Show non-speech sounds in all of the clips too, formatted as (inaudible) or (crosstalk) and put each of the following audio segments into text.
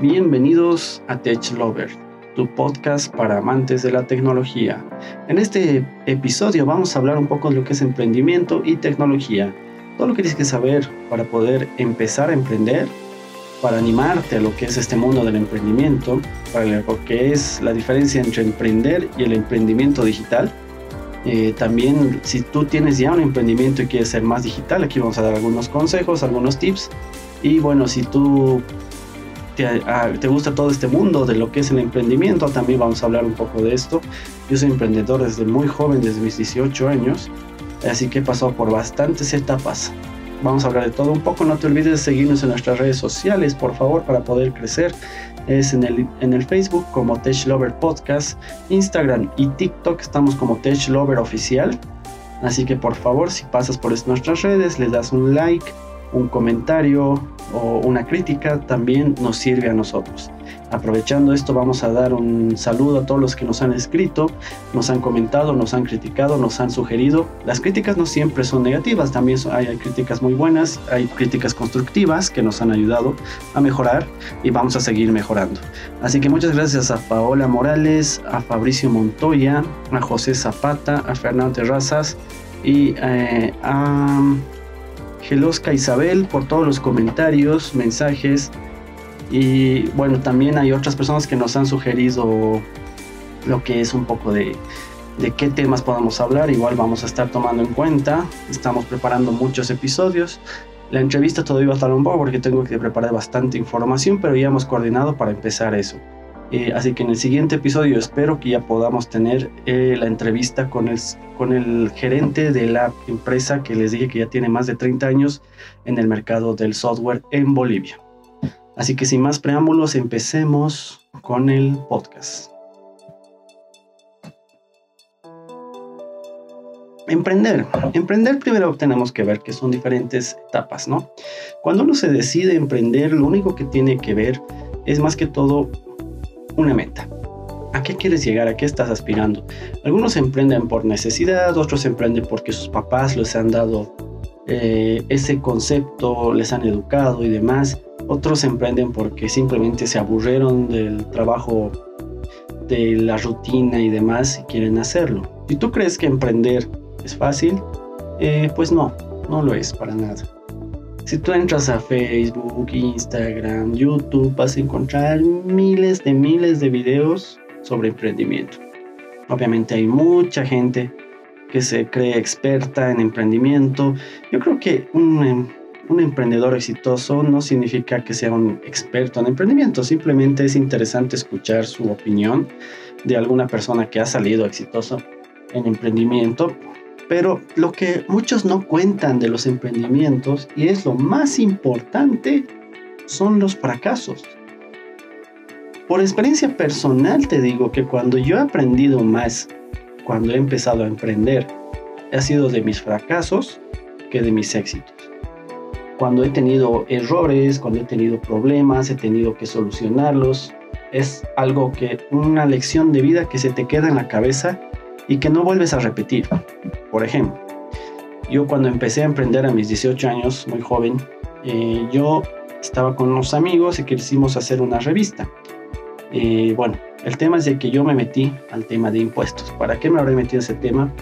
Bienvenidos a Tech Lover, tu podcast para amantes de la tecnología. En este episodio vamos a hablar un poco de lo que es emprendimiento y tecnología. Todo lo que tienes que saber para poder empezar a emprender, para animarte a lo que es este mundo del emprendimiento, para lo que es la diferencia entre emprender y el emprendimiento digital. Eh, también si tú tienes ya un emprendimiento y quieres ser más digital, aquí vamos a dar algunos consejos, algunos tips. Y bueno, si tú te, gusta todo este mundo de lo que es el emprendimiento, también vamos a hablar un poco de esto. Yo soy emprendedor desde muy joven, desde mis 18 años, así que he por bastantes etapas. Vamos a hablar de todo un poco. No te olvides de seguirnos en nuestras redes sociales, por favor, para poder crecer. Es en el, en el Facebook como Tech Lover Podcast, Instagram y TikTok estamos como Tech Lover Oficial. Así que por favor, si pasas por nuestras redes, le das un like, un comentario o una crítica también nos sirve a nosotros. Aprovechando esto vamos a dar un saludo a todos los que nos han escrito, nos han comentado, nos han criticado, nos han sugerido. Las críticas no siempre son negativas, también hay, críticas muy buenas, hay críticas constructivas que nos han ayudado a mejorar y vamos a seguir mejorando. Así que muchas gracias a Paola Morales, a Fabricio Montoya, a José Zapata, a Fernando Terrazas y eh, a Gelosca Isabel por todos los comentarios, mensajes. Y bueno, también hay otras personas que nos han sugerido lo que es un poco de, de qué temas podemos hablar. Igual vamos a estar tomando en cuenta. Estamos preparando muchos episodios. La entrevista todavía va a estar un poco porque tengo que preparar bastante información, pero ya hemos coordinado para empezar eso. Eh, así que en el siguiente episodio espero que ya podamos tener eh, la entrevista con el, con el gerente de la empresa que les dije que ya tiene más de 30 años en el mercado del software en Bolivia. Así que sin más preámbulos, empecemos con el podcast. Emprender. Emprender primero tenemos que ver que son diferentes etapas, ¿no? Cuando uno se decide emprender, lo único que tiene que ver es más que todo una meta. ¿A qué quieres llegar? ¿A qué estás aspirando? Algunos emprenden por necesidad, otros emprenden porque sus papás les han dado eh, ese concepto, les han educado y demás. Otros emprenden porque simplemente se aburrieron del trabajo, de la rutina y demás y quieren hacerlo. Si tú crees que emprender es fácil, eh, pues no, no lo es para nada. Si tú entras a Facebook, Instagram, YouTube, vas a encontrar miles de miles de videos sobre emprendimiento. Obviamente hay mucha gente que se cree experta en emprendimiento. Yo creo que un, em, un emprendedor exitoso no significa que sea un experto en emprendimiento, simplemente es interesante escuchar su opinión de alguna persona que ha salido exitoso en emprendimiento pero lo que muchos no cuentan de los emprendimientos, y es lo más importante, son los fracasos. Por experiencia personal te digo que cuando yo he aprendido más, cuando he empezado a emprender, ha sido de mis fracasos que de mis éxitos. Cuando he tenido errores, cuando he tenido problemas, he tenido que solucionarlos, es algo que, una lección de vida que se te queda en la cabeza y que no vuelves a repetir. Por ejemplo, yo cuando empecé a emprender a mis 18 años, muy joven, eh, yo estaba con unos amigos y quisimos hacer una revista. Eh, bueno, el tema es de que yo me metí al tema de impuestos. ¿Para qué me habré metido ese tema?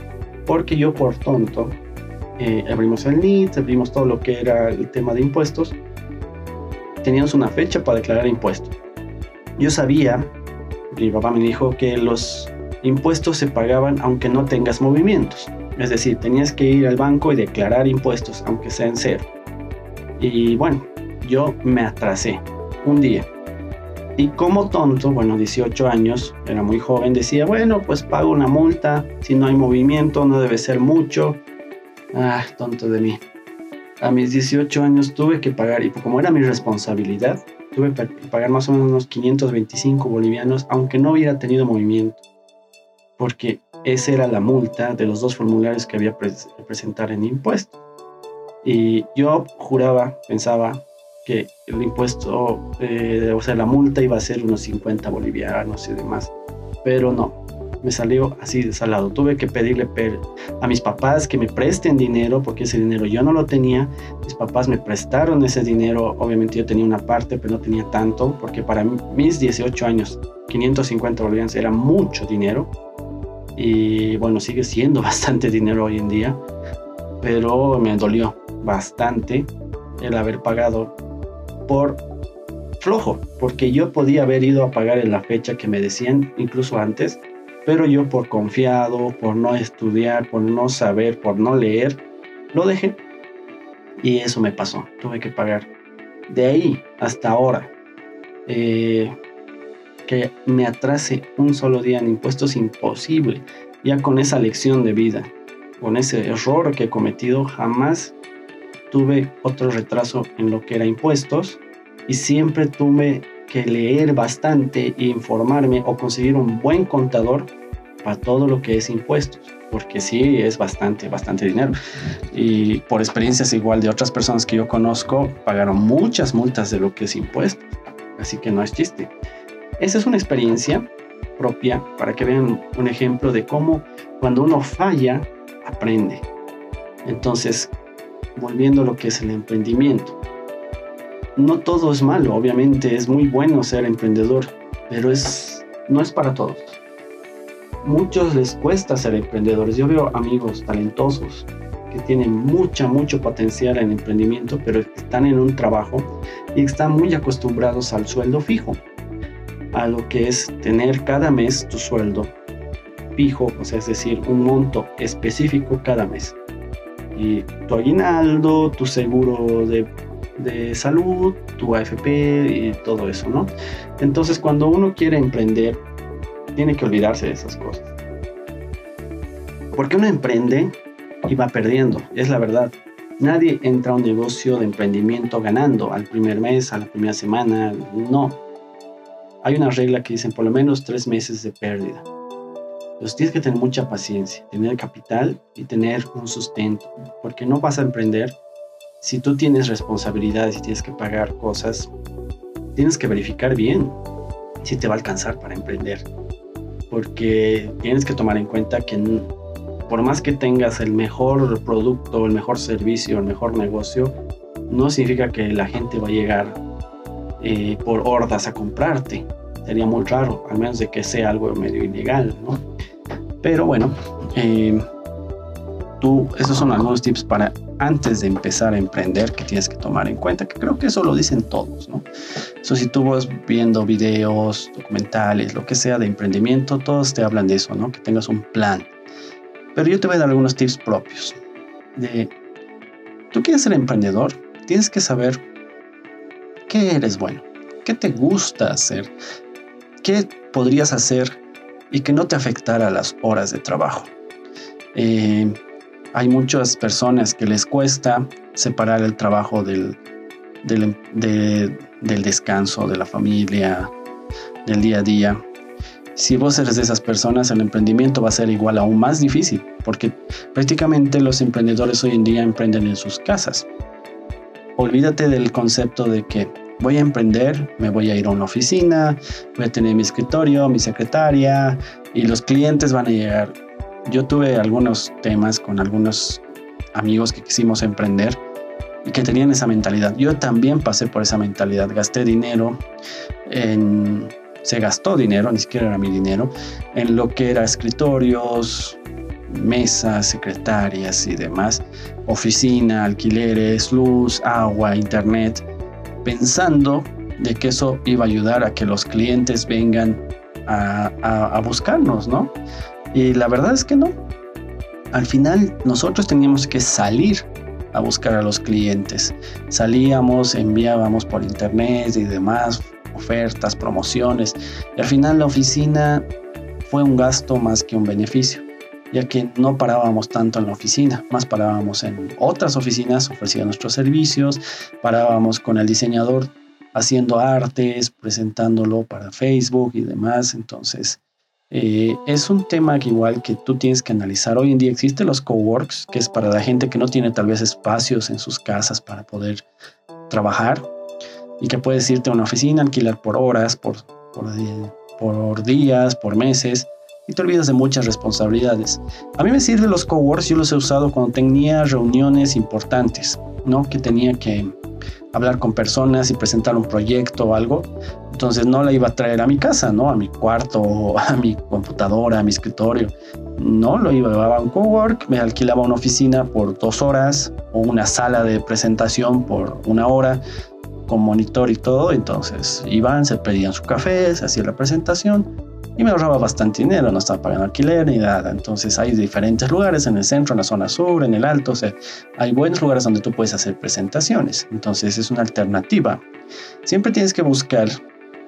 Porque yo por tonto eh, abrimos el NIT, abrimos todo lo que era el tema de impuestos. Teníamos una fecha para declarar impuestos. Yo sabía, mi papá me dijo que los impuestos se pagaban aunque no tengas movimientos. Es decir, tenías que ir al banco y declarar impuestos, aunque sean cero. Y bueno, yo me atrasé un día. Y como tonto, bueno, 18 años, era muy joven, decía, bueno, pues pago una multa, si no hay movimiento no debe ser mucho. Ah, tonto de mí. A mis 18 años tuve que pagar, y como era mi responsabilidad, tuve que pagar más o menos unos 525 bolivianos, aunque no hubiera tenido movimiento porque esa era la multa de los dos formularios que había que presentar en impuesto. Y yo juraba, pensaba que el impuesto, eh, o sea, la multa iba a ser unos 50 bolivianos y demás, pero no. me salió así de salado. Tuve que pedirle a mis papás que me presten dinero porque ese dinero yo no lo tenía. Mis papás me prestaron ese dinero. Obviamente yo tenía una parte, pero no tenía tanto porque para mis 18 años 550 bolivianos era mucho dinero. Y bueno, sigue siendo (laughs) bastante dinero hoy en día. Pero me dolió bastante el haber pagado por flojo, porque yo podía haber ido a pagar en la fecha que me decían, incluso antes, pero yo por confiado, por no estudiar, por no saber, por no leer, lo dejé. Y eso me pasó, tuve que pagar. De ahí hasta ahora, eh, que me atrase un solo día en impuestos imposible. Ya con esa lección de vida, con ese error que he cometido, jamás tuve otro retraso en lo que era impuestos y siempre tuve que leer bastante e informarme o conseguir un buen contador para todo lo que es impuestos, porque sí es bastante, bastante dinero. Y por experiencias igual de otras personas que yo conozco, pagaron muchas multas de lo que es impuestos, así que no es chiste. Esa es una experiencia propia para que vean un ejemplo de cómo cuando uno falla, aprende. Entonces, volviendo a lo que es el emprendimiento no todo es malo, obviamente es muy bueno ser emprendedor, pero es, no es para todos. Muchos les cuesta ser emprendedores. Yo veo amigos talentosos que tienen mucha, mucho potencial en emprendimiento, pero están en un trabajo y están muy acostumbrados al sueldo fijo, a lo que es tener cada mes tu sueldo fijo, o sea, es decir, un monto específico cada mes. Y tu aguinaldo, tu seguro de salud, tu AFP y todo eso, ¿no? Entonces cuando uno quiere emprender, tiene que olvidarse de esas cosas. Porque uno emprende y va perdiendo, es la verdad. Nadie entra a un negocio de emprendimiento ganando al primer mes, a la primera semana, no. Hay una regla que dicen por lo menos tres meses de pérdida. Entonces tienes que tener mucha paciencia, tener capital y tener un sustento, porque no vas a emprender si tú tienes responsabilidades y tienes que pagar cosas, tienes que verificar bien si te va a alcanzar para emprender. Porque tienes que tomar en cuenta que por más que tengas el mejor producto, el mejor servicio, el mejor negocio, no significa que la gente va a llegar eh, por hordas a comprarte. Sería muy raro, al menos de que sea algo medio ilegal, ¿no? Pero bueno, eh, tú, esos son algunos tips para antes de empezar a emprender que tienes que tomar en cuenta, que creo que eso lo dicen todos, ¿no? Eso si tú vas viendo videos, documentales, lo que sea de emprendimiento, todos te hablan de eso, ¿no? Que tengas un plan. Pero yo te voy a dar algunos tips propios. De, tú quieres ser emprendedor, tienes que saber qué eres bueno, qué te gusta hacer, qué podrías hacer y que no te afectara las horas de trabajo. Eh, hay muchas personas que les cuesta separar el trabajo del, del, del descanso, de la familia, del día a día. Si vos eres de esas personas, el emprendimiento va a ser igual aún más difícil, porque prácticamente los emprendedores hoy en día emprenden en sus casas. Olvídate del concepto de que voy a emprender, me voy a ir a una oficina, voy a tener mi escritorio, mi secretaria y los clientes van a llegar yo tuve algunos temas con algunos amigos que quisimos emprender y que tenían esa mentalidad. Yo también pasé por esa mentalidad. Gasté dinero en... Se gastó dinero, ni siquiera era mi dinero, en lo que era escritorios, mesas, secretarias y demás, oficina, alquileres, luz, agua, internet, pensando de que eso iba a ayudar a que los clientes vengan a, a buscarnos, ¿no? Y la verdad es que no. Al final nosotros teníamos que salir a buscar a los clientes. Salíamos, enviábamos por internet y demás, ofertas, promociones. Y al final la oficina fue un gasto más que un beneficio, ya que no parábamos tanto en la oficina, más parábamos en otras oficinas ofreciendo nuestros servicios, parábamos con el diseñador haciendo artes, presentándolo para Facebook y demás. Entonces, eh, es un tema que igual que tú tienes que analizar. Hoy en día existen los coworks, que es para la gente que no tiene tal vez espacios en sus casas para poder trabajar y que puedes irte a una oficina, alquilar por horas, por, por días, por meses y te olvidas de muchas responsabilidades. A mí me sirven los coworks, yo los he usado cuando tenía reuniones importantes, ¿no? Que tenía que hablar con personas y presentar un proyecto o algo. Entonces no la iba a traer a mi casa, ¿no? A mi cuarto, (laughs) a mi computadora, a mi escritorio. No, lo iba a un cowork, me alquilaba una oficina por dos horas o una sala de presentación por una hora con monitor y todo. Entonces iban, se pedían su café, se hacía la presentación y me ahorraba bastante dinero, no estaba pagando alquiler ni nada. Entonces hay diferentes lugares en el centro, en la zona sur, en el alto, o sea, hay buenos lugares donde tú puedes hacer presentaciones. Entonces es una alternativa. Siempre tienes que buscar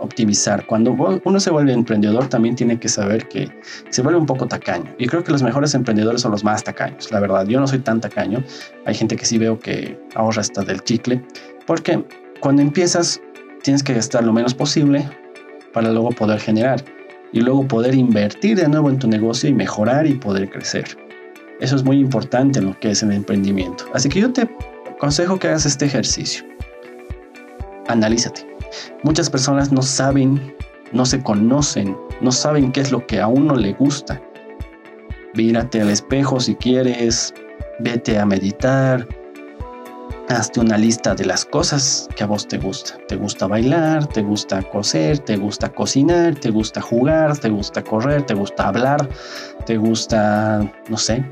optimizar. Cuando uno se vuelve emprendedor, también tiene que saber que se vuelve un poco tacaño. Y creo que los mejores emprendedores son los más tacaños. La verdad, yo no soy tan tacaño. Hay gente que sí veo que ahorra hasta del chicle. Porque cuando empiezas, tienes que gastar lo menos posible para luego poder generar y luego poder invertir de nuevo en tu negocio y mejorar y poder crecer. Eso es muy importante en lo que es el emprendimiento. Así que yo te aconsejo que hagas este ejercicio. Analízate. Muchas personas no saben, no se conocen, no saben qué es lo que a uno le gusta. Mírate al espejo si quieres, vete a meditar, hazte una lista de las cosas que a vos te gusta. Te gusta bailar, te gusta coser, te gusta cocinar, te gusta jugar, te gusta correr, te gusta hablar, te gusta, no sé.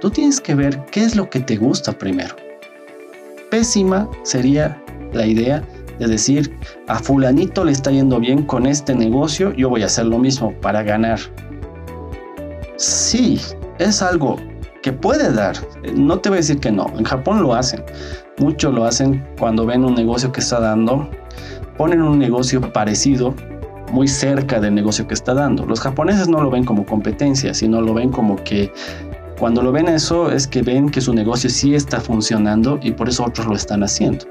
Tú tienes que ver qué es lo que te gusta primero. Pésima sería la idea de decir, a fulanito le está yendo bien con este negocio, yo voy a hacer lo mismo para ganar. Sí, es algo que puede dar. No te voy a decir que no. En Japón lo hacen. Mucho lo hacen cuando ven un negocio que está dando. Ponen un negocio parecido muy cerca del negocio que está dando. Los japoneses no lo ven como competencia, sino lo ven como que cuando lo ven eso es que ven que su negocio sí está funcionando y por eso otros lo están haciendo.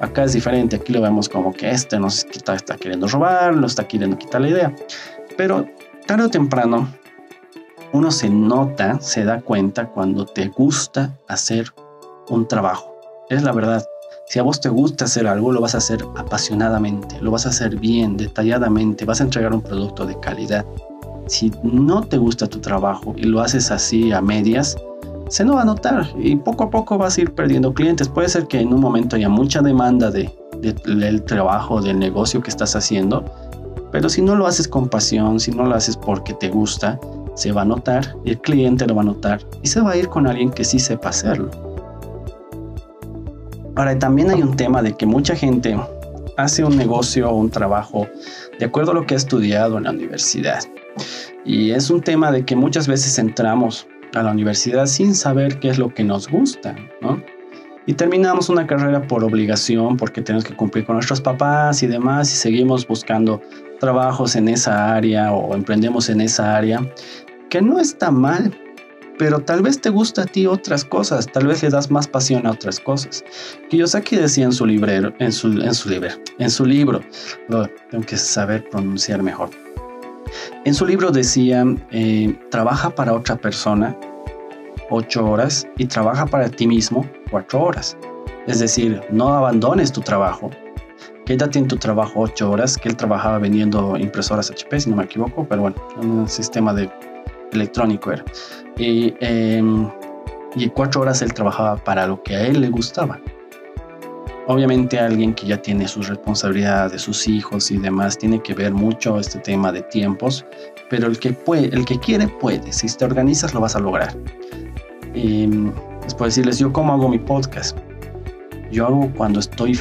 Acá es diferente, aquí lo vemos como que este nos está, está queriendo robar, lo está queriendo quitar la idea. Pero tarde o temprano uno se nota, se da cuenta cuando te gusta hacer un trabajo. Es la verdad. Si a vos te gusta hacer algo, lo vas a hacer apasionadamente, lo vas a hacer bien, detalladamente, vas a entregar un producto de calidad. Si no te gusta tu trabajo y lo haces así a medias, se no va a notar y poco a poco vas a ir perdiendo clientes. Puede ser que en un momento haya mucha demanda de, del trabajo, del negocio que estás haciendo, pero si no lo haces con pasión, si no lo haces porque te gusta, se va a notar el cliente lo va a notar y se va a ir con alguien que sí sepa hacerlo. Ahora, también hay un tema de que mucha gente hace un negocio o un trabajo de acuerdo a lo que ha estudiado en la universidad. Y es un tema de que muchas veces entramos a la universidad sin saber qué es lo que nos gusta, ¿no? Y terminamos una carrera por obligación, porque tenemos que cumplir con nuestros papás y demás, y seguimos buscando trabajos en esa área o emprendemos en esa área que no está mal, pero tal vez te gusta a ti otras cosas, tal vez le das más pasión a otras cosas. Kiyosaki decía en su librero, en su, en su libro, en su libro, tengo que saber pronunciar mejor. En su libro decía, eh, trabaja para otra persona ocho horas y trabaja para ti mismo cuatro horas. Es decir, no abandones tu trabajo. Quédate en tu trabajo ocho horas, que él trabajaba vendiendo impresoras HP, si no me equivoco, pero bueno, un sistema de electrónico era. Y, em, y cuatro horas él trabajaba para lo que a él le gustaba. Obviamente alguien que ya tiene sus responsabilidades, sus hijos y demás, tiene que ver mucho este tema de tiempos, pero el que, puede, el que quiere puede, si te organizas lo vas a lograr. Y después decirles, yo cómo hago mi podcast. Yo hago cuando estoy,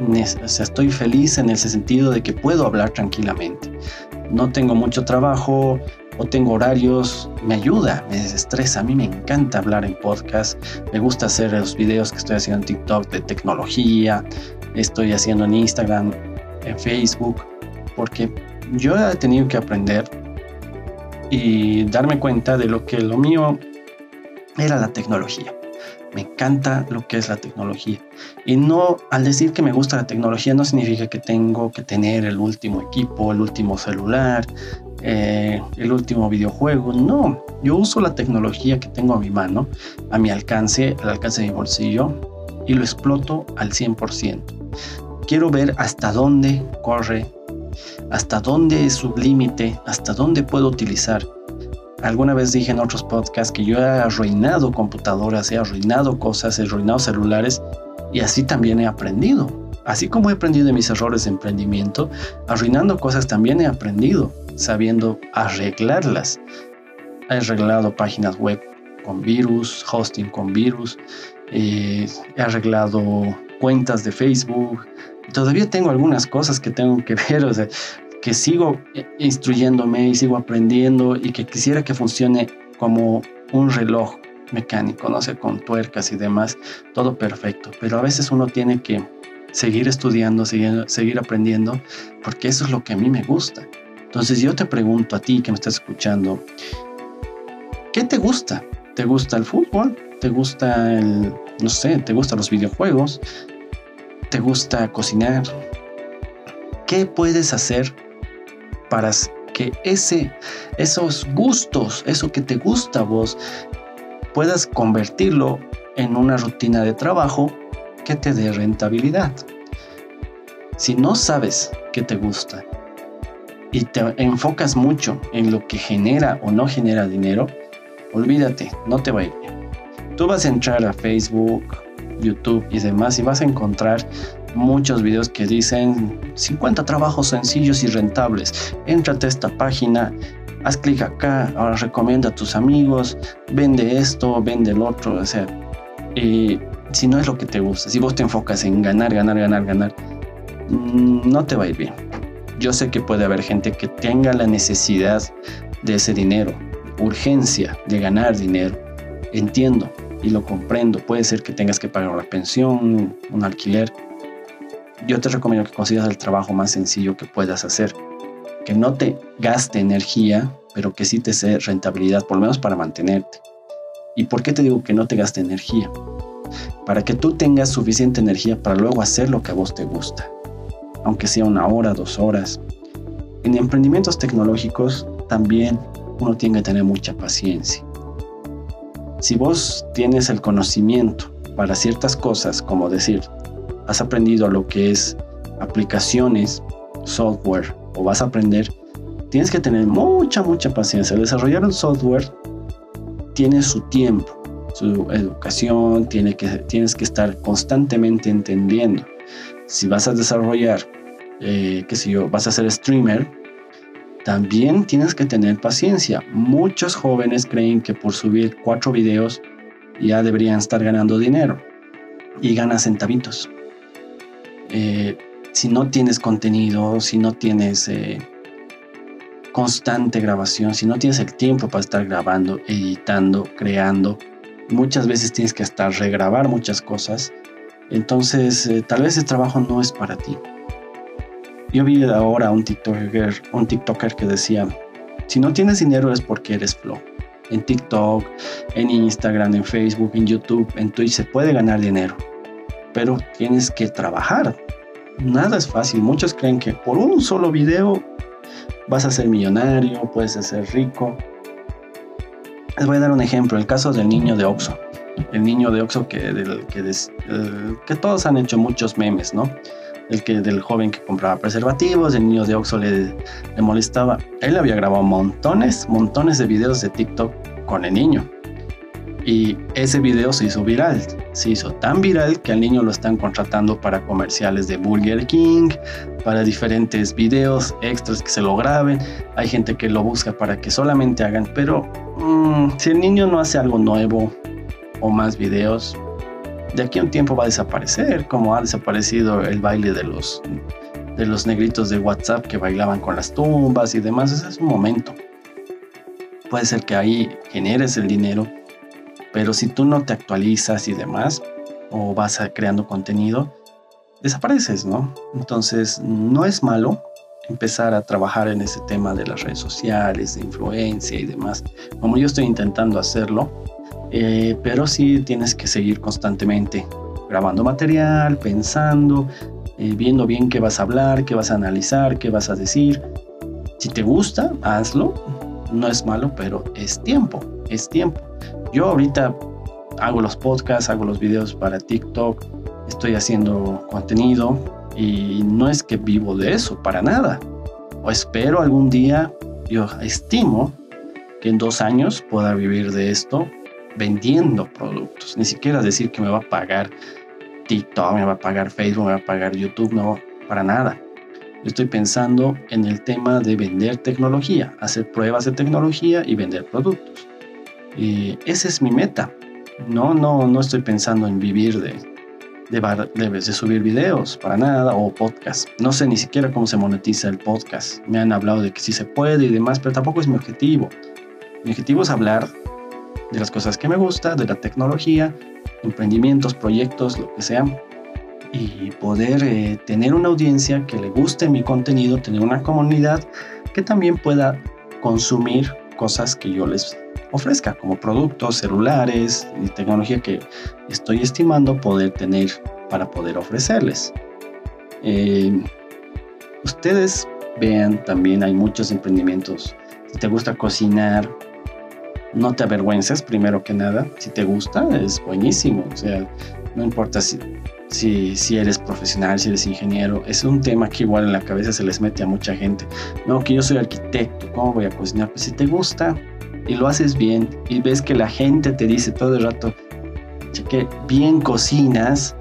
o sea, estoy feliz en ese sentido de que puedo hablar tranquilamente. No tengo mucho trabajo, o tengo horarios, me ayuda, me desestresa. A mí me encanta hablar en podcast, me gusta hacer los videos que estoy haciendo en TikTok de tecnología, estoy haciendo en Instagram, en Facebook, porque yo he tenido que aprender y darme cuenta de lo que lo mío era la tecnología. Me encanta lo que es la tecnología. Y no, al decir que me gusta la tecnología, no significa que tengo que tener el último equipo, el último celular, eh, el último videojuego. No, yo uso la tecnología que tengo a mi mano, a mi alcance, al alcance de mi bolsillo, y lo exploto al 100%. Quiero ver hasta dónde corre hasta dónde es su límite, hasta dónde puedo utilizar. Alguna vez dije en otros podcasts que yo he arruinado computadoras, he arruinado cosas, he arruinado celulares y así también he aprendido. Así como he aprendido de mis errores de emprendimiento, arruinando cosas también he aprendido, sabiendo arreglarlas. He arreglado páginas web con virus, hosting con virus, eh, he arreglado cuentas de Facebook. Todavía tengo algunas cosas que tengo que (laughs) ver, o sea, que sigo instruyéndome y sigo aprendiendo y que quisiera que funcione como un reloj mecánico, no sé, con tuercas y demás, todo perfecto. Pero a veces uno tiene que seguir estudiando, seguir, seguir aprendiendo, porque eso es lo que a mí me gusta. Entonces yo te pregunto a ti que me estás escuchando, ¿qué te gusta? ¿Te gusta el fútbol? ¿Te gusta el, no sé, te gustan los videojuegos? ¿Te gusta cocinar? ¿Qué puedes hacer para que ese, esos gustos, eso que te gusta a vos, puedas convertirlo en una rutina de trabajo que te dé rentabilidad. Si no sabes qué te gusta y te enfocas mucho en lo que genera o no genera dinero, olvídate, no te va a ir bien. Tú vas a entrar a Facebook, YouTube y demás y vas a encontrar muchos videos que dicen 50 trabajos sencillos y rentables. Entrate a esta página, haz clic acá, ahora recomienda a tus amigos, vende esto, vende el otro, o sea, si no es lo que te gusta, si vos te enfocas en ganar, ganar, ganar, ganar, mm, no te va a ir bien. Yo sé que puede haber gente que tenga la necesidad de ese dinero, urgencia de ganar dinero. Entiendo y lo comprendo. Puede ser que tengas que pagar una pensión, un alquiler, yo te recomiendo que consigas el trabajo más sencillo que puedas hacer, que no te gaste energía, pero que sí te dé rentabilidad, por lo menos para mantenerte. ¿Y por qué te digo que no te gaste energía? Para que tú tengas suficiente energía para luego hacer lo que a vos te gusta, aunque sea una hora, dos horas. En emprendimientos tecnológicos también uno tiene que tener mucha paciencia. Si vos tienes el conocimiento para ciertas cosas, como decir, has aprendido lo que es aplicaciones, software o vas a aprender, tienes que tener mucha, mucha paciencia. Desarrollar un software tiene su tiempo, su educación, tiene que, tienes que estar constantemente entendiendo. Si vas a desarrollar, eh, qué sé yo, vas a ser streamer, también tienes que tener paciencia. Muchos jóvenes creen que por subir cuatro videos ya deberían estar ganando dinero y ganas centavitos. Eh, si no tienes contenido, si no tienes eh, constante grabación, si no tienes el tiempo para estar grabando, editando, creando, muchas veces tienes que hasta regrabar muchas cosas, entonces eh, tal vez el trabajo no es para ti. Yo vi ahora un TikToker, un TikToker que decía, si no tienes dinero es porque eres flow. En TikTok, en Instagram, en Facebook, en YouTube, en Twitch se puede ganar dinero pero tienes que trabajar. Nada es fácil. Muchos creen que por un solo video vas a ser millonario, puedes ser rico. Les voy a dar un ejemplo, el caso del niño de Oxo. El niño de Oxo que, que, que todos han hecho muchos memes, ¿no? El que del joven que compraba preservativos, el niño de le, le molestaba. Él había grabado montones, montones de videos de TikTok con el niño y ese video se hizo viral. Se hizo tan viral que al niño lo están contratando para comerciales de Burger King, para diferentes videos extras que se lo graben. Hay gente que lo busca para que solamente hagan, pero mm, si el niño no hace algo nuevo o más videos, de aquí a un tiempo va a desaparecer, como ha desaparecido el baile de los, de los negritos de WhatsApp que bailaban con las tumbas y demás. Ese es un momento. Puede ser que ahí generes el dinero pero si tú no te actualizas y demás, o vas creando contenido, desapareces, ¿no? Entonces, no es malo empezar a trabajar en ese tema de las redes sociales, de influencia y demás, como yo estoy intentando hacerlo, eh, pero sí tienes que seguir constantemente grabando material, pensando, eh, viendo bien qué vas a hablar, qué vas a analizar, qué vas a decir. Si te gusta, hazlo, no es malo, pero es tiempo, es tiempo. Yo ahorita hago los podcasts, hago los videos para TikTok, estoy haciendo contenido y no es que vivo de eso, para nada. o espero algún día, yo estimo que en dos años pueda vivir de esto vendiendo productos. Ni siquiera decir que me va a pagar TikTok, me va a pagar Facebook, me va a pagar YouTube, no, para nada. estoy pensando en el tema de vender tecnología, hacer pruebas de tecnología y vender productos. Y esa es mi meta. No, no, no estoy pensando en vivir de, de, de, subir videos, para nada, o podcast. No sé ni siquiera cómo se monetiza el podcast. Me han hablado de que sí se puede y demás, pero tampoco es mi objetivo. Mi objetivo es hablar de las cosas que me gusta, de la tecnología, emprendimientos, proyectos, lo que sea, y poder eh, tener una audiencia que le guste mi contenido, tener una comunidad que también pueda consumir cosas que yo les ofrezca, como productos, celulares y tecnología que estoy estimando poder tener para poder ofrecerles. Eh, ustedes vean también, hay muchos emprendimientos. Si te gusta cocinar, no te avergüences, primero que nada. Si te gusta, es buenísimo. O sea, no importa si, si, si, eres profesional, si eres ingeniero. Es un tema que igual en la cabeza se les mete a mucha gente. No, que yo soy arquitecto, ¿cómo voy a cocinar? Pues si te gusta y lo haces bien y ves que la gente te dice todo el rato que bien cocinas,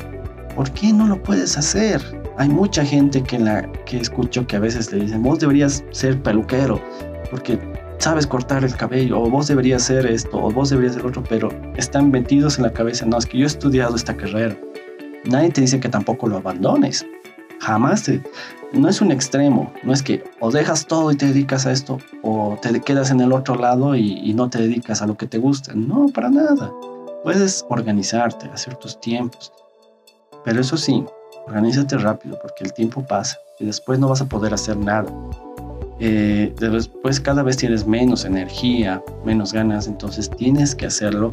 ¿por qué no lo puedes hacer? Hay mucha gente que, la, que escucho que a veces le dicen, vos deberías ser peluquero, porque sabes cortar el cabello, o vos deberías hacer esto, o vos deberías hacer otro, pero están metidos en la cabeza, no, es que yo he estudiado esta carrera. Nadie te dice que tampoco lo abandones. Jamás te, no es un extremo, no es que o dejas todo y te dedicas a esto, o te quedas en el otro lado y, no te dedicas a lo que te gusta. No, para nada. Puedes organizarte, hacer tus tiempos. Pero eso sí, organízate rápido porque el tiempo pasa y después no vas a poder hacer nada eh, después cada vez tienes menos energía, menos ganas, entonces tienes que hacerlo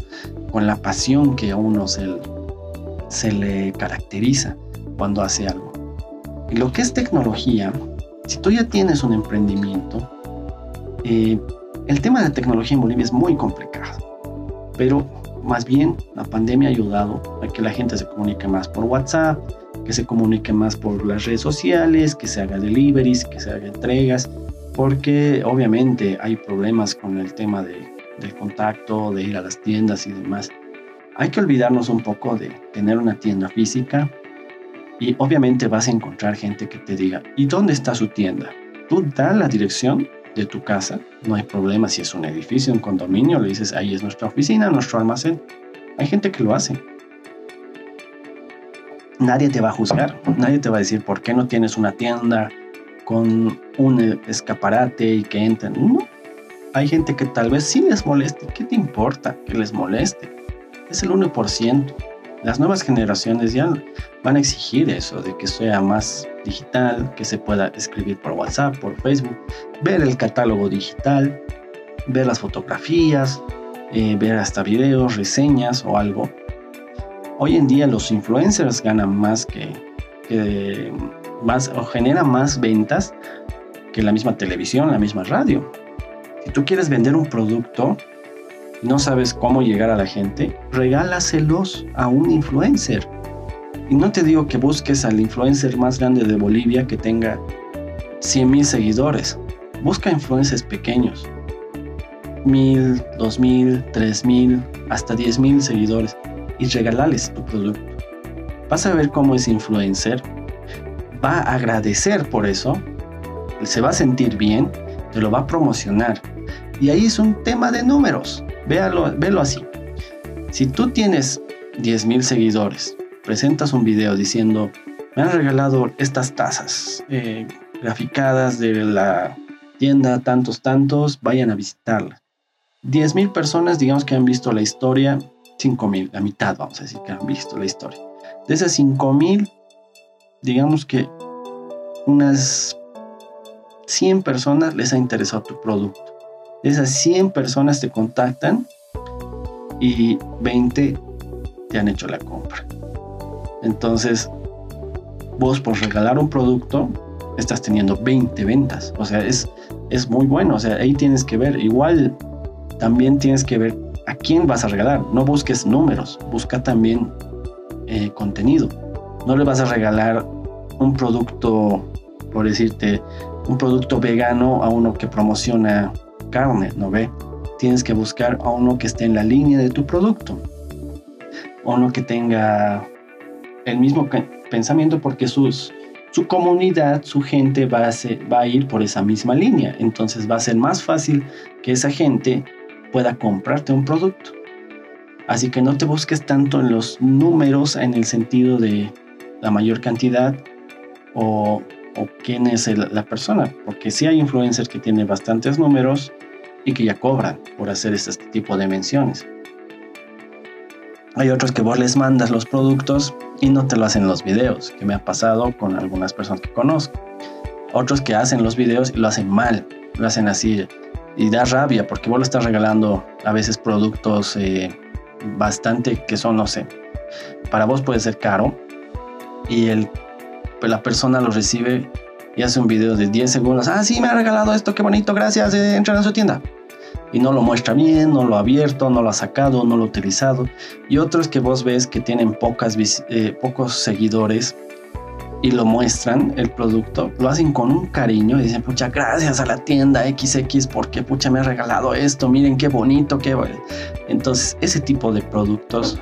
con la pasión que a uno se, le caracteriza cuando hace algo. Y lo que es tecnología, si tú ya tienes un emprendimiento, eh, el tema de tecnología en Bolivia es muy complicado, pero más bien la pandemia ha ayudado a que la gente se comunique más por WhatsApp, que se comunique más por las redes sociales, que se haga deliveries, que se haga entregas porque obviamente hay problemas con el tema de, del contacto, de ir a las tiendas y demás. Hay que olvidarnos un poco de tener una tienda física y obviamente vas a encontrar gente que te diga, ¿y dónde está su tienda? Tú da la dirección de tu casa, no hay problema si es un edificio, un condominio, le dices, ahí es nuestra oficina, nuestro almacén. Hay gente que lo hace. Nadie te va a juzgar, nadie te va a decir, ¿por qué no tienes una tienda? Con un escaparate y que entren. Hay gente que tal vez sí les moleste. ¿Qué te importa que les moleste? Es el 1%. Las nuevas generaciones ya van a exigir eso, de que sea más digital, que se pueda escribir por WhatsApp, por Facebook, ver el catálogo digital, ver las fotografías, eh, ver hasta videos, reseñas o algo. Hoy en día los influencers ganan más que más o genera más ventas que la misma televisión, la misma radio. Si tú quieres vender un producto y no sabes cómo llegar a la gente, regálaselos a un influencer. Y no te digo que busques al influencer más grande de Bolivia que tenga 100 mil seguidores. Busca influencers pequeños. Mil, dos mil, tres mil, hasta diez mil seguidores y regalales tu producto. Vas a ver cómo ese influencer va a agradecer por eso, se va a sentir bien, te lo va a promocionar. Y ahí es un tema de números. Véalo, así. Si tú tienes 10.000 seguidores, presentas un video diciendo, me han regalado estas tazas eh, graficadas de la tienda tantos tantos, vayan a visitarla. 10.000 personas, digamos que han visto la historia, 5.000, la mitad vamos a decir que han visto la historia. De esas 5.000, digamos que unas 100 personas les ha interesado tu producto. esas 100 personas te contactan y 20 te han hecho la compra. Entonces, vos por regalar un producto estás teniendo 20 ventas. O sea, es, es muy bueno. O sea, ahí tienes que ver. Igual también tienes que ver a quién vas a regalar. No busques números, busca también eh, contenido. No le vas a regalar un producto, por decirte, un producto vegano a uno que promociona carne, ¿no ve? Tienes que buscar a uno que esté en la línea de tu producto. Uno que tenga el mismo pensamiento porque sus, su comunidad, su gente va a, va a ir por esa misma línea. Entonces va a ser más fácil que esa gente pueda comprarte un producto. Así que no te busques tanto en los números en el sentido de la mayor cantidad o, quién es la persona, porque sí hay influencers que tienen bastantes números y que ya cobran por hacer este tipo de menciones. Hay otros que vos les mandas los productos y no te lo hacen los videos, que me ha pasado con algunas personas que conozco. Otros que hacen los videos y lo hacen mal, lo hacen así y da rabia porque vos le estás regalando a veces productos eh, bastante que son, no sé, para vos puede ser caro y el, pues la persona lo recibe y hace un video de 10 segundos. Ah, sí, me ha regalado esto, qué bonito, gracias, eh, entra a su tienda. Y no lo muestra bien, no lo ha abierto, no lo ha sacado, no lo ha utilizado. Y otros que vos ves que tienen pocas, eh, pocos seguidores y lo muestran el producto, lo hacen con un cariño dicen, pucha, gracias a la tienda XX porque pucha me ha regalado esto, miren qué bonito, qué... Entonces, ese tipo de productos,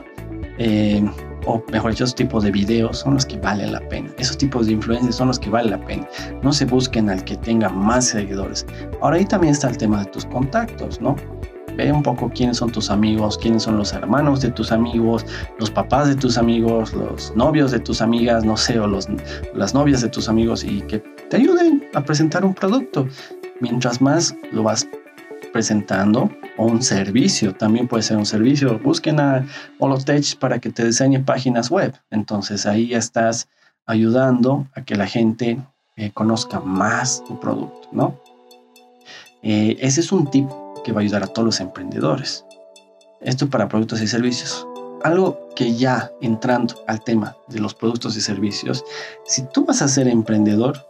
eh, o mejor dicho, esos tipos de videos son los que valen la pena. Esos tipos de influencers son los que valen la pena. No se busquen al que tenga más seguidores. Ahora ahí también está el tema de tus contactos, ¿no? Ve un poco quiénes son tus amigos, quiénes son los hermanos de tus amigos, los papás de tus amigos, los novios de tus amigas, no sé, o los, las novias de tus amigos y que te ayuden a presentar un producto. Mientras más lo vas presentando, un servicio, también puede ser un servicio. Busquen a Holotech para que te diseñe páginas web. Entonces ahí ya estás ayudando a que la gente eh, conozca más tu producto, ¿no? Eh, ese es un tip que va a ayudar a todos los emprendedores. Esto para productos y servicios. Algo que ya entrando al tema de los productos y servicios, si tú vas a ser emprendedor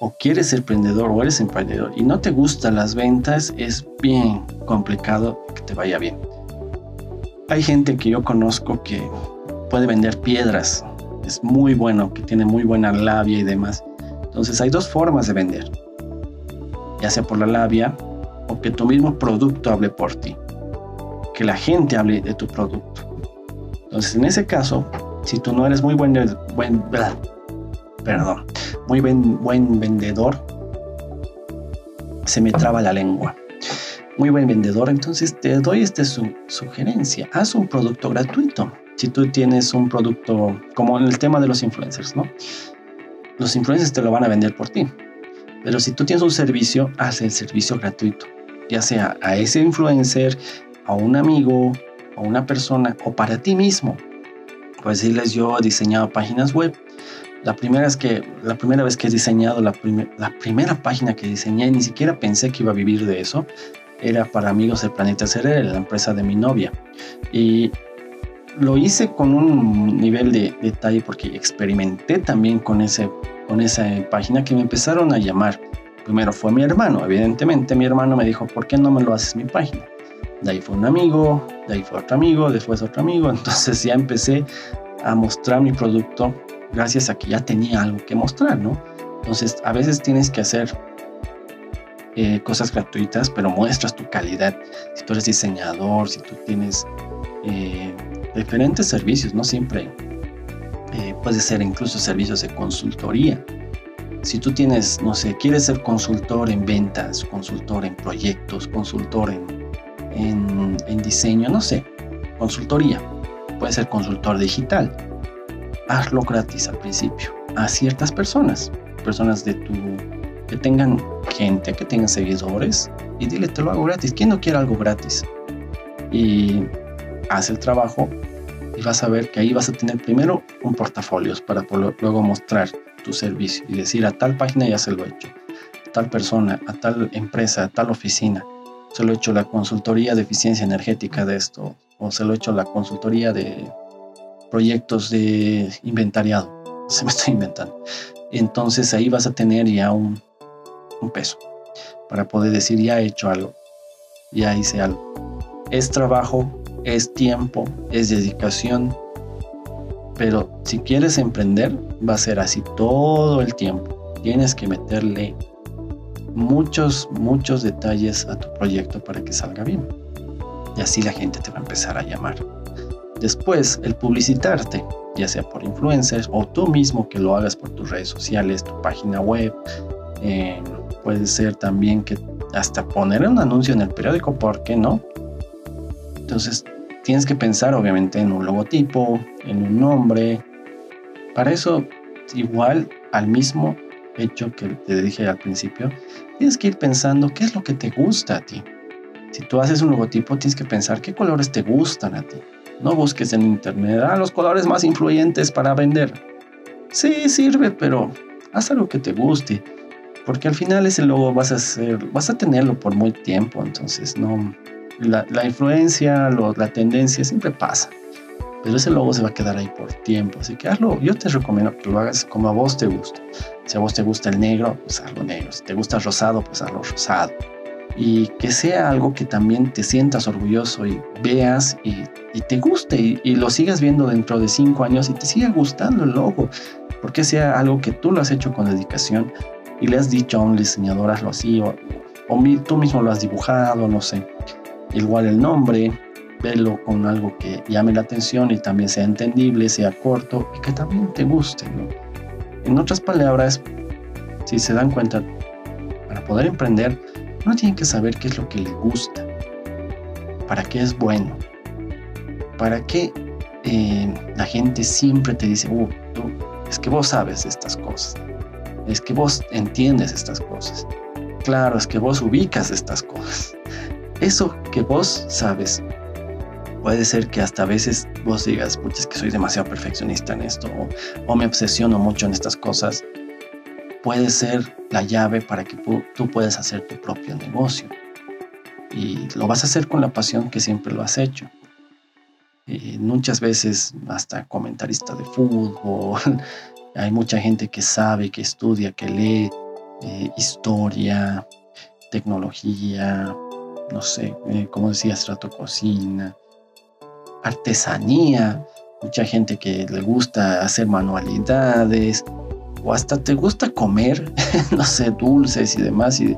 o quieres ser emprendedor o eres emprendedor y no te gustan las ventas, es bien complicado que te vaya bien. Hay gente que yo conozco que puede vender piedras, es muy bueno, que tiene muy buena labia y demás. Entonces hay dos formas de vender, ya sea por la labia o que tu mismo producto hable por ti. Que la gente hable de tu producto. Entonces, en ese caso, si tú no eres muy buen, buen perdón, muy buen, vendedor, se me traba la lengua. Muy buen vendedor, entonces te doy esta sugerencia. Haz un producto gratuito. Si tú tienes un producto, como en el tema de los influencers, ¿no? Los influencers te lo van a vender por ti. Pero si tú tienes un servicio, haz el servicio gratuito ya sea a ese influencer, a un amigo, a una persona o para ti mismo. Pues decirles, yo he diseñado páginas web. La primera, es que, la primera vez que he diseñado, la, primera página que diseñé, ni siquiera pensé que iba a vivir de eso, era para Amigos del Planeta Cerebro, la empresa de mi novia. Y lo hice con un nivel de detalle porque experimenté también con, ese, con esa página que me empezaron a llamar Primero fue mi hermano, evidentemente mi hermano me dijo, ¿por qué no me lo haces mi página? De ahí fue un amigo, de ahí fue otro amigo, después otro amigo, (laughs) entonces ya empecé a mostrar mi producto gracias a que ya tenía algo que mostrar, ¿no? Entonces a veces tienes que hacer eh, cosas gratuitas, pero muestras tu calidad. Si tú eres diseñador, si tú tienes eh, diferentes servicios, no siempre eh, puede ser incluso servicios de consultoría si tú tienes, no sé, quieres ser consultor en ventas, consultor en proyectos, consultor en, en, diseño, no sé, consultoría, puede ser consultor digital, hazlo gratis al principio a ciertas personas, personas de tu que tengan gente, que tengan seguidores y dile te lo hago gratis. ¿Quién no quiere algo gratis? Y haz el trabajo y vas a ver que ahí vas a tener primero un portafolio para luego mostrar tu servicio y decir a tal página ya se lo he hecho, a tal persona, a tal empresa, a tal oficina, se lo he hecho la consultoría de eficiencia energética de esto, o se lo he hecho la consultoría de proyectos de inventariado, se me (laughs) estoy inventando. Entonces ahí vas a tener ya un, un peso para poder decir ya he hecho algo, ya hice algo. Es trabajo, es tiempo, es dedicación, pero si quieres emprender, va a ser así todo el tiempo. Tienes que meterle muchos, muchos detalles a tu proyecto para que salga bien. Y así la gente te va a empezar a llamar. Después, el publicitarte, ya sea por influencers o tú mismo que lo hagas por tus redes sociales, tu página web. Eh, puede ser también que hasta poner un anuncio en el periódico, ¿por qué no? Entonces, tienes que pensar obviamente en un logotipo, en un nombre. Para eso, igual al mismo hecho que te dije al principio, tienes que ir pensando qué es lo que te gusta a ti. Si tú haces un logotipo, tienes que pensar qué colores te gustan a ti. No busques en internet, ah, los colores más influyentes para vender. Sí, sirve, pero haz algo que te guste. Porque al final ese logo vas a hacer, vas a tenerlo por muy tiempo. Entonces, no. La, influencia, la tendencia siempre pasa. Pero ese logo se va a quedar ahí por tiempo. Así que hazlo. Yo te recomiendo que lo hagas como a vos te gusta. Si a vos te gusta el negro, pues hazlo negro. Si te gusta el rosado, pues hazlo rosado y que sea algo que también te sientas orgulloso y veas y, te guste y, lo sigas viendo dentro de cinco años y te siga gustando el logo, porque sea algo que tú lo has hecho con dedicación y le has dicho a un diseñador hazlo así o, tú mismo lo has dibujado, no sé. Igual el nombre, verlo con algo que llame la atención y también sea entendible, sea corto y que también te guste. En otras palabras, si se dan cuenta, para poder emprender, uno tiene que saber qué es lo que le gusta, para qué es bueno, para qué eh, la gente siempre te dice, uh, es que vos sabes estas cosas, es que vos entiendes estas cosas, claro, es que vos ubicas estas cosas. (laughs) Eso que vos sabes puede ser que hasta a veces vos digas, es que soy demasiado perfeccionista en esto, o, me obsesiono mucho en estas cosas, puede ser la llave para que tú puedas hacer tu propio negocio. Y lo vas a hacer con la pasión que siempre lo has hecho. Y muchas veces hasta comentarista de fútbol, (laughs) hay mucha gente que sabe, que estudia, que lee eh, historia, tecnología, no sé, eh, como decía, cocina, artesanía, mucha gente que le gusta hacer manualidades, o hasta te gusta comer, (laughs) no sé, dulces y demás, y,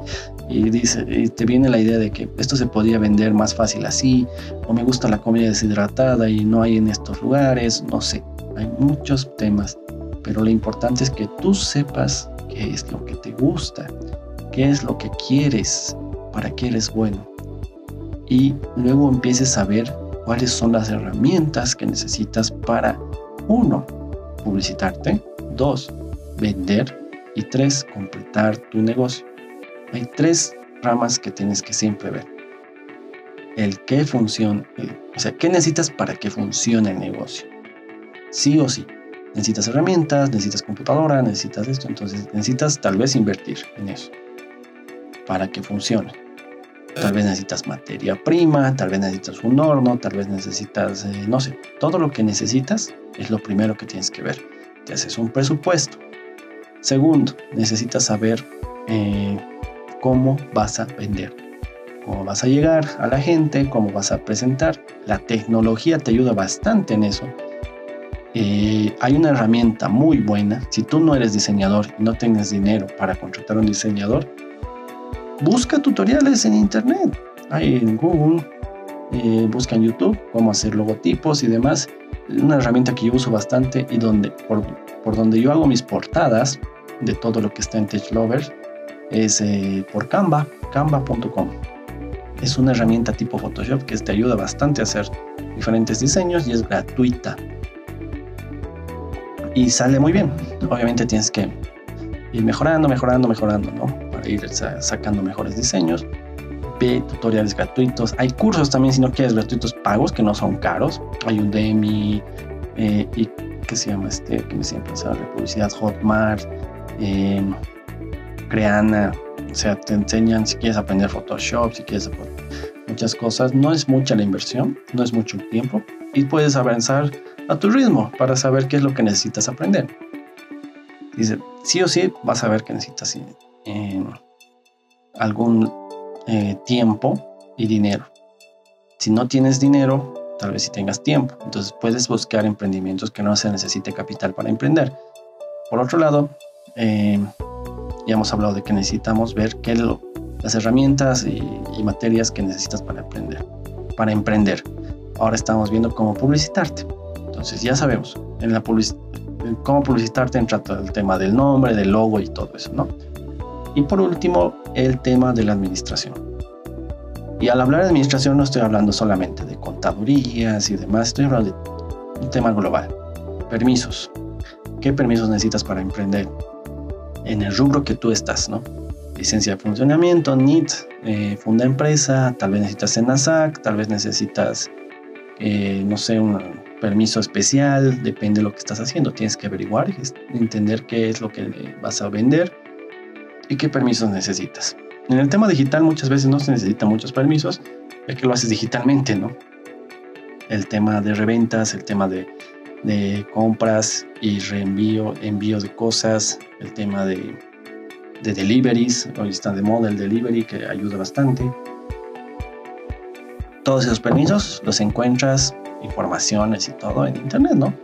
dice, y te viene la idea de que esto se podría vender más fácil así, o me gusta la comida deshidratada y no hay en estos lugares, no sé, hay muchos temas, pero lo importante es que tú sepas qué es lo que te gusta, qué es lo que quieres, para qué eres bueno, y luego empieces a ver cuáles son las herramientas que necesitas para, uno, publicitarte, dos, vender y tres, completar tu negocio. Hay tres ramas que tienes que siempre ver. El qué funciona, o sea, qué necesitas para que funcione el negocio. Sí o sí. Necesitas herramientas, necesitas computadora, necesitas esto, entonces necesitas tal vez invertir en eso para que funcione. Tal vez necesitas materia prima, tal vez necesitas un horno, tal vez necesitas, eh, no sé, todo lo que necesitas es lo primero que tienes que ver. Te haces un presupuesto, Segundo, necesitas saber eh, cómo vas a vender, cómo vas a llegar a la gente, cómo vas a presentar. La tecnología te ayuda bastante en eso. Eh, hay una herramienta muy buena. Si tú no eres diseñador y no tienes dinero para contratar a un diseñador, busca tutoriales en internet. Hay en Google, eh, busca en YouTube cómo hacer logotipos y demás. Una herramienta que yo uso bastante y donde, por, por donde yo hago mis portadas, de todo lo que está en TechLover es eh, por Canva, canva.com. Es una herramienta tipo Photoshop que te ayuda bastante a hacer diferentes diseños y es gratuita. Y sale muy bien. Obviamente tienes que ir mejorando, mejorando, mejorando, ¿no? Para ir sacando mejores diseños. Ve tutoriales gratuitos. Hay cursos también, si no quieres, gratuitos pagos que no son caros. Hay un Demi eh, y que se llama este, que me siempre sale publicidad Hotmart eh, Creana, o sea, te enseñan si quieres aprender Photoshop, si quieres muchas cosas. No es mucha la inversión, no es mucho tiempo y puedes avanzar a tu ritmo para saber qué es lo que necesitas aprender. Dice, sí o sí vas a ver que necesitas eh, algún eh, tiempo y dinero. Si no tienes dinero, tal vez si tengas tiempo. Entonces puedes buscar emprendimientos que no se necesite capital para emprender. Por otro lado, eh, ya hemos hablado de que necesitamos ver qué lo, las herramientas y, materias que necesitas para aprender, para emprender. Ahora estamos viendo cómo publicitarte. Entonces ya sabemos, en la cómo publicitarte entra todo el tema del nombre, del logo y todo eso, ¿no? Y por último, el tema de la administración. Y al hablar de administración no estoy hablando solamente de contadurías y demás, estoy hablando de un tema global. Permisos. ¿Qué permisos necesitas para emprender? En el rubro que tú estás, ¿no? licencia de funcionamiento, NIT, eh, funda empresa, tal vez necesitas SENASAC, tal vez necesitas, eh, no sé, un permiso especial, depende de lo que estás haciendo. Tienes que averiguar entender qué es lo que vas a vender y qué permisos necesitas. En el tema digital muchas veces no se necesitan muchos permisos, ya que lo haces digitalmente, ¿no? El tema de reventas, el tema de, de compras y reenvío, envío de cosas, el tema de de deliveries, hoy está de moda el delivery que ayuda bastante. Todos esos permisos los encuentras, informaciones y todo en internet, ¿no?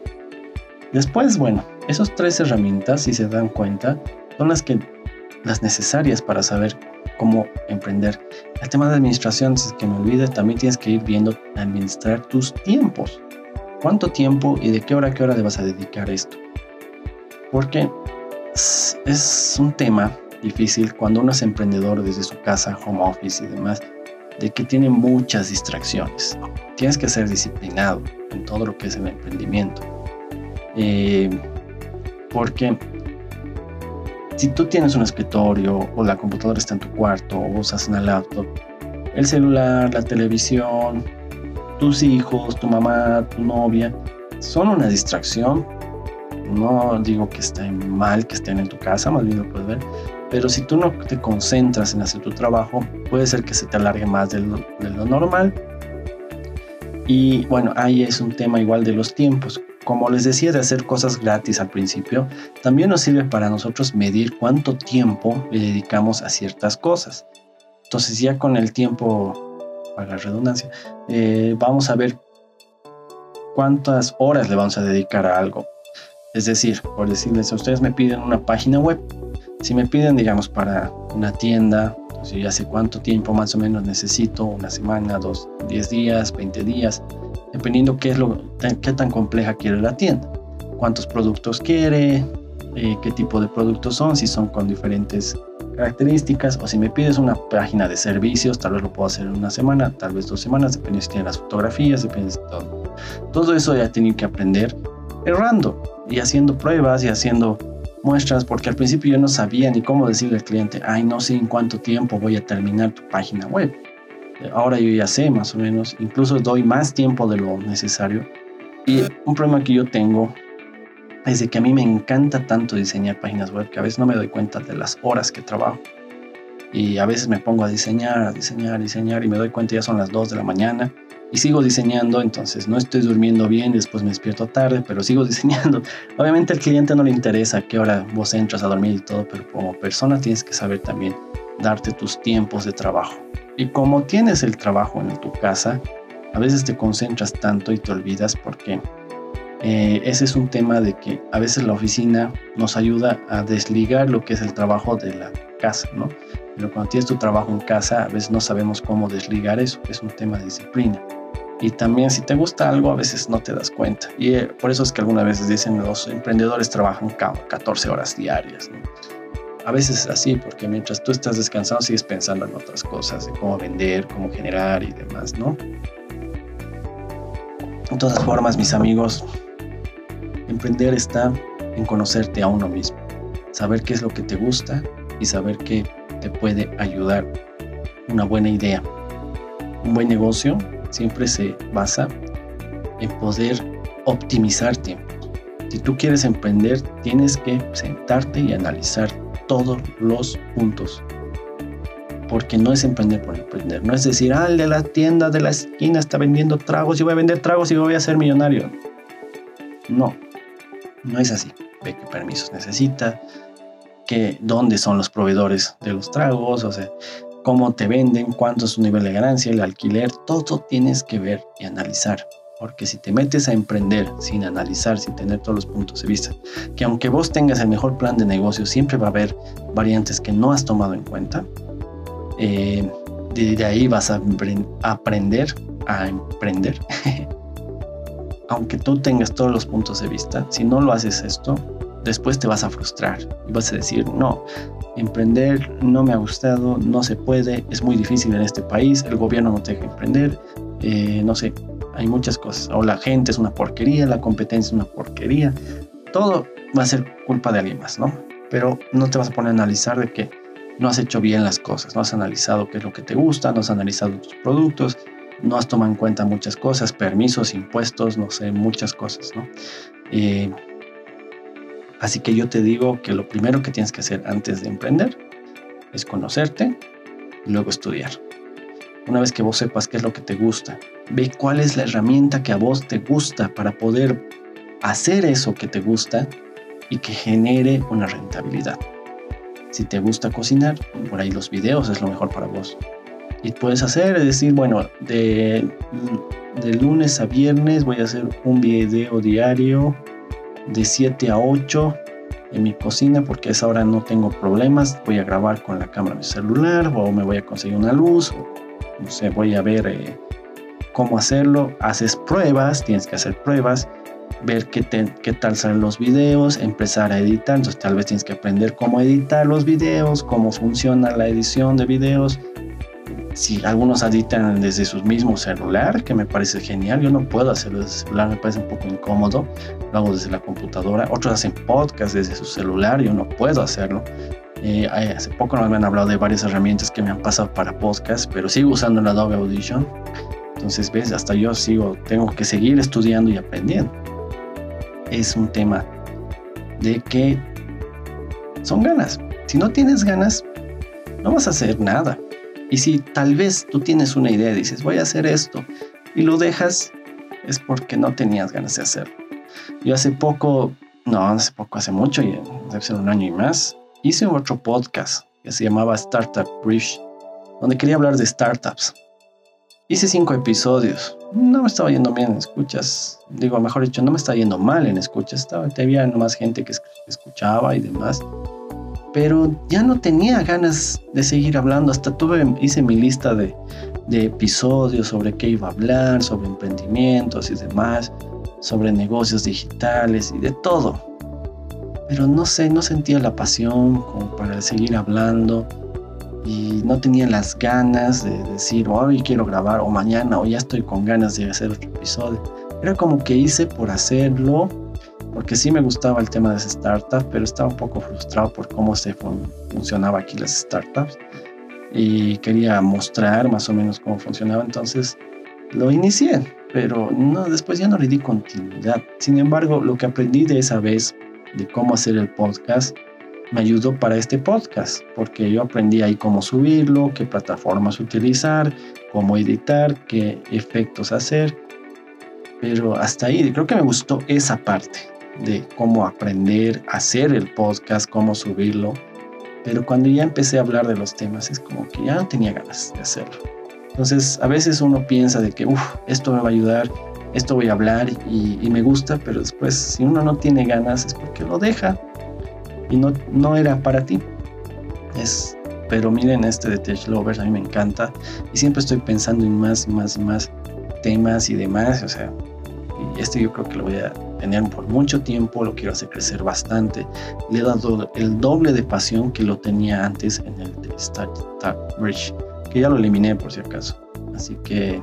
Después, bueno, esas tres herramientas, si se dan cuenta, son las que las necesarias para saber cómo emprender. El tema de administración, es que me olvide, también tienes que ir viendo administrar tus tiempos. ¿Cuánto tiempo y de qué hora a qué hora le vas a dedicar esto? Porque es un tema difícil cuando uno es emprendedor desde su casa, home office y demás, de que tiene muchas distracciones. Tienes que ser disciplinado en todo lo que es el emprendimiento. Eh, porque si tú tienes un escritorio o la computadora está en tu cuarto o usas una laptop, el celular, la televisión, tus hijos, tu mamá, tu novia, son una distracción. No digo que estén mal que estén en tu casa, más bien lo puedes ver, pero si tú no te concentras en hacer tu trabajo, puede ser que se te alargue más de lo, normal. Y bueno, ahí es un tema igual de los tiempos. Como les decía de hacer cosas gratis al principio, también nos sirve para nosotros medir cuánto tiempo le dedicamos a ciertas cosas. Entonces ya con el tiempo, para la redundancia, eh, vamos a ver cuántas horas le vamos a dedicar a algo. Es decir, por decirles, a ustedes me piden una página web, si me piden, digamos, para una tienda, yo ya sé cuánto tiempo más o menos necesito, una semana, dos, diez días, veinte días, dependiendo qué es lo, qué tan compleja quiere la tienda, cuántos productos quiere, eh, qué tipo de productos son, si son con diferentes características, o si me pides una página de servicios, tal vez lo puedo hacer en una semana, tal vez dos semanas, depende si tiene las fotografías, depende de todo. Todo eso ya tienen que aprender errando y haciendo pruebas y haciendo muestras, porque al principio yo no sabía ni cómo decirle al cliente, ay, no sé en cuánto tiempo voy a terminar tu página web. Ahora yo ya sé más o menos, incluso doy más tiempo de lo necesario. Y un problema que yo tengo es de que a mí me encanta tanto diseñar páginas web que a veces no me doy cuenta de las horas que trabajo. Y a veces me pongo a diseñar, a diseñar, a diseñar y me doy cuenta ya son las 2 de la mañana y sigo diseñando, entonces no estoy durmiendo bien, después me despierto tarde, pero sigo (laughs) diseñando. Obviamente al cliente no le interesa a qué hora vos entras a dormir y todo, pero como persona tienes que saber también darte tus tiempos de trabajo. Y como tienes el trabajo en tu casa, a veces te concentras tanto y te olvidas porque eh, ese es un tema de que a veces la oficina nos ayuda a desligar lo que es el trabajo de la casa, ¿no? Pero cuando tienes tu trabajo en casa, a veces no sabemos cómo desligar eso, es un tema de disciplina. Y también si te gusta algo, a veces no te das cuenta. Y eh, por eso es que algunas veces dicen los emprendedores trabajan 14 horas diarias. A veces es así, porque mientras tú estás descansando sigues pensando en otras cosas, de cómo vender, cómo generar y demás, ¿no? De todas formas, mis amigos, emprender está en conocerte a uno mismo, saber qué es lo que te gusta y saber qué te puede ayudar una buena idea. Un buen negocio siempre se basa en poder optimizar tiempo. Si tú quieres emprender, tienes que sentarte y analizar todos los puntos. Porque no es emprender por emprender. No es decir, ah, el de la tienda de la esquina está vendiendo tragos, yo voy a vender tragos y voy a ser millonario. No, no es así. Ve qué permisos necesita, que, dónde son los proveedores de los tragos, o sea, cómo te venden, cuánto es su nivel de ganancia, el alquiler, todo tienes que ver y analizar. Porque si te metes a emprender sin analizar, sin tener todos los puntos de vista, que aunque vos tengas el mejor plan de negocio, siempre va a haber variantes que no has tomado en cuenta, eh, de ahí vas a aprender a emprender. (laughs) aunque tú tengas todos los puntos de vista, si no lo haces esto, después te vas a frustrar y vas a decir, no, emprender no me ha gustado, no se puede, es muy difícil en este país, el gobierno no te deja emprender, eh, no sé, hay muchas cosas. O la gente es una porquería, la competencia es una porquería, todo va a ser culpa de alguien más, ¿no? Pero no te vas a poner a analizar de que no has hecho bien las cosas, no has analizado qué es lo que te gusta, no has analizado tus productos, no has tomado en cuenta muchas cosas, permisos, impuestos, no sé, muchas cosas, ¿no? Eh, así que yo te digo que lo primero que tienes que hacer antes de emprender es conocerte y luego estudiar. Una vez que vos sepas qué es lo que te gusta, ve cuál es la herramienta que a vos te gusta para poder hacer eso que te gusta y que genere una rentabilidad. Si te gusta cocinar, por ahí los videos es lo mejor para vos. Y puedes hacer, es decir, bueno, de, de lunes a viernes voy a hacer un video diario de 7 a 8 en mi cocina porque a esa hora no tengo problemas. Voy a grabar con la cámara de mi celular o me voy a conseguir una luz. No sé, voy a ver eh, cómo hacerlo. Haces pruebas, tienes que hacer pruebas ver qué, qué tal salen los videos, empezar a editar. Entonces tal vez tienes que aprender cómo editar los videos, cómo funciona la edición de videos. Si algunos editan desde su mismo celular, que me parece genial, yo no puedo hacerlo desde el celular, me parece un poco incómodo, lo hago desde la computadora. Otros hacen podcast desde su celular, yo no puedo hacerlo. Eh, hace poco nos han hablado de varias herramientas que me han pasado para podcast, pero sigo usando el Adobe Audition. Entonces, ves, hasta yo sigo, tengo que seguir estudiando y aprendiendo es un tema de que son ganas. Si no tienes ganas, no vas a hacer nada. Y si tal vez tú tienes una idea y dices, voy a hacer esto, y lo dejas, es porque no tenías ganas de hacerlo. Yo hace poco, no, hace poco, hace mucho, debe ser un año y más, hice otro podcast que se llamaba Startup Bridge, donde quería hablar de startups. Hice cinco episodios. No me estaba yendo bien en escuchas. Digo, mejor dicho, no me estaba yendo mal en escuchas. Estaba, había más gente que escuchaba y demás. Pero ya no tenía ganas de seguir hablando. Hasta tuve, hice mi lista de, de episodios sobre qué iba a hablar, sobre emprendimientos y demás, sobre negocios digitales y de todo. Pero no sé, no sentía la pasión como para seguir hablando y no tenía las ganas de decir, hoy quiero grabar, o mañana, o ya estoy con ganas de hacer otro episodio. Era como que hice por hacerlo, porque sí me gustaba el tema de las startups, pero estaba un poco frustrado por cómo se funcionaba aquí las startups y quería mostrar más o menos cómo funcionaba, entonces lo inicié, pero no, después ya no le di continuidad. Sin embargo, lo que aprendí de esa vez de cómo hacer el podcast me ayudó para este podcast, porque yo aprendí ahí cómo subirlo, qué plataformas utilizar, cómo editar, qué efectos hacer. Pero hasta ahí creo que me gustó esa parte de cómo aprender a hacer el podcast, cómo subirlo. Pero cuando ya empecé a hablar de los temas es como que ya no tenía ganas de hacerlo. Entonces a veces uno piensa de que, uff, esto me va a ayudar, esto voy a hablar y, y me gusta, pero después si uno no tiene ganas es porque lo deja y no, no era para ti. Es, pero miren este de Tech Lovers, a mí me encanta y siempre estoy pensando en más y más y más temas y demás, o sea, y este yo creo que lo voy a tener por mucho tiempo, lo quiero hacer crecer bastante. Le he dado el doble de pasión que lo tenía antes en el de Startup Bridge, que ya lo eliminé por si acaso. Así que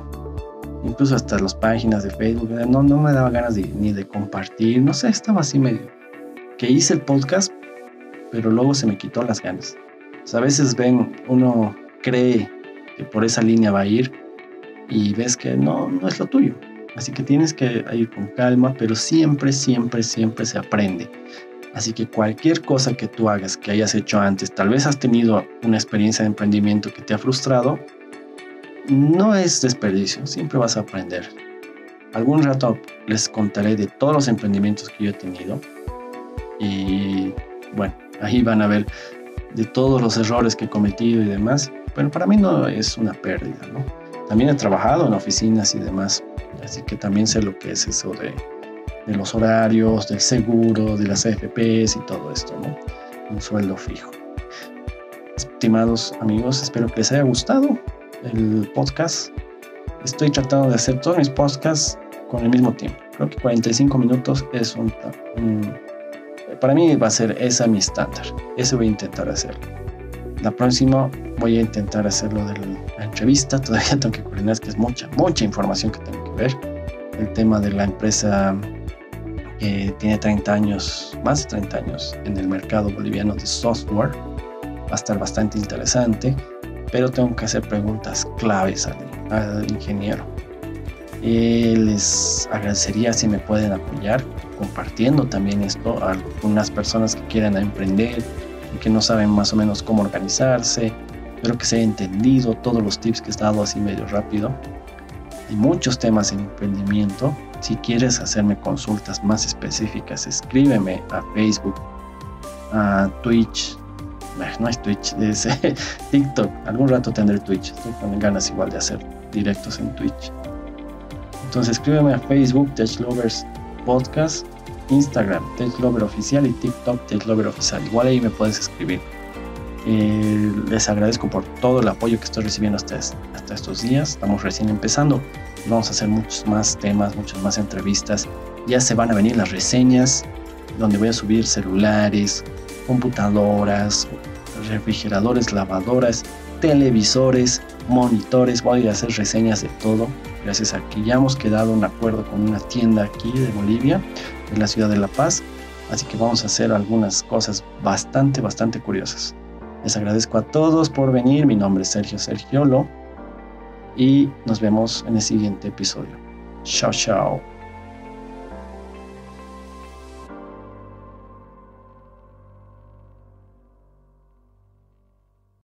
incluso hasta las páginas de Facebook, no, no me daba ganas ni de compartir, no sé, estaba así medio. Que hice el podcast pero luego se me quitó las ganas. a veces ven, uno cree que por esa línea va a ir y ves que no, no es lo tuyo. Así que tienes que ir con calma, pero siempre, siempre, siempre se aprende. Así que cualquier cosa que tú hagas, que hayas hecho antes, tal vez has tenido una experiencia de emprendimiento que te ha frustrado, no es desperdicio, siempre vas a aprender. Algún rato les contaré de todos los emprendimientos que yo he tenido y bueno, ahí van a ver de todos los errores que he cometido y demás, pero para mí no es una pérdida, ¿no? También he trabajado en oficinas y demás, Así que también sé lo que es eso de, de los horarios, del seguro, de las AFPs y todo esto, ¿no? Un sueldo fijo. Estimados amigos, espero que les haya gustado el podcast. Estoy tratando de hacer todos mis podcasts con el mismo tiempo. Creo que 45 minutos es un, para mí va a ser esa mi estándar. Ese voy a intentar hacerlo. La próxima voy a intentar hacerlo de la entrevista. (laughs) Todavía tengo que coordinar, que es mucha, mucha información que tengo que ver. El tema de la empresa que tiene 30 años, más de 30 años en el mercado boliviano de software. Va a estar bastante interesante, pero tengo que hacer preguntas claves al, al ingeniero. Eh, les agradecería si me pueden apoyar compartiendo también esto a algunas personas que quieran emprender que no saben más o menos cómo organizarse. Espero que se haya entendido todos los tips que he dado así medio rápido. Hay muchos temas en emprendimiento. Si quieres hacerme consultas más específicas, escríbeme a Facebook, a Twitch. No es Twitch, (laughs) es TikTok. Algún rato tendré Twitch. Estoy con ganas igual de hacer directos en Twitch. Entonces escríbeme a Facebook, Tech Lovers Podcast, Instagram, Tech Lover Oficial y TikTok, Tech Lover Oficial. Igual ahí me puedes escribir. Eh, les agradezco por todo el apoyo que estoy recibiendo hasta, hasta estos días. Estamos recién empezando. Vamos a hacer muchos más temas, muchas más entrevistas. Ya se van a venir las reseñas, donde voy a subir celulares, computadoras, refrigeradores, lavadoras, televisores, monitores. Voy a hacer reseñas de todo gracias a que ya hemos quedado un acuerdo con una tienda aquí de Bolivia, en la ciudad de La Paz, así que vamos a hacer algunas cosas bastante, bastante curiosas. Les agradezco a todos por venir, mi nombre es Sergio Sergiolo y nos vemos en el siguiente episodio. Chao, chao.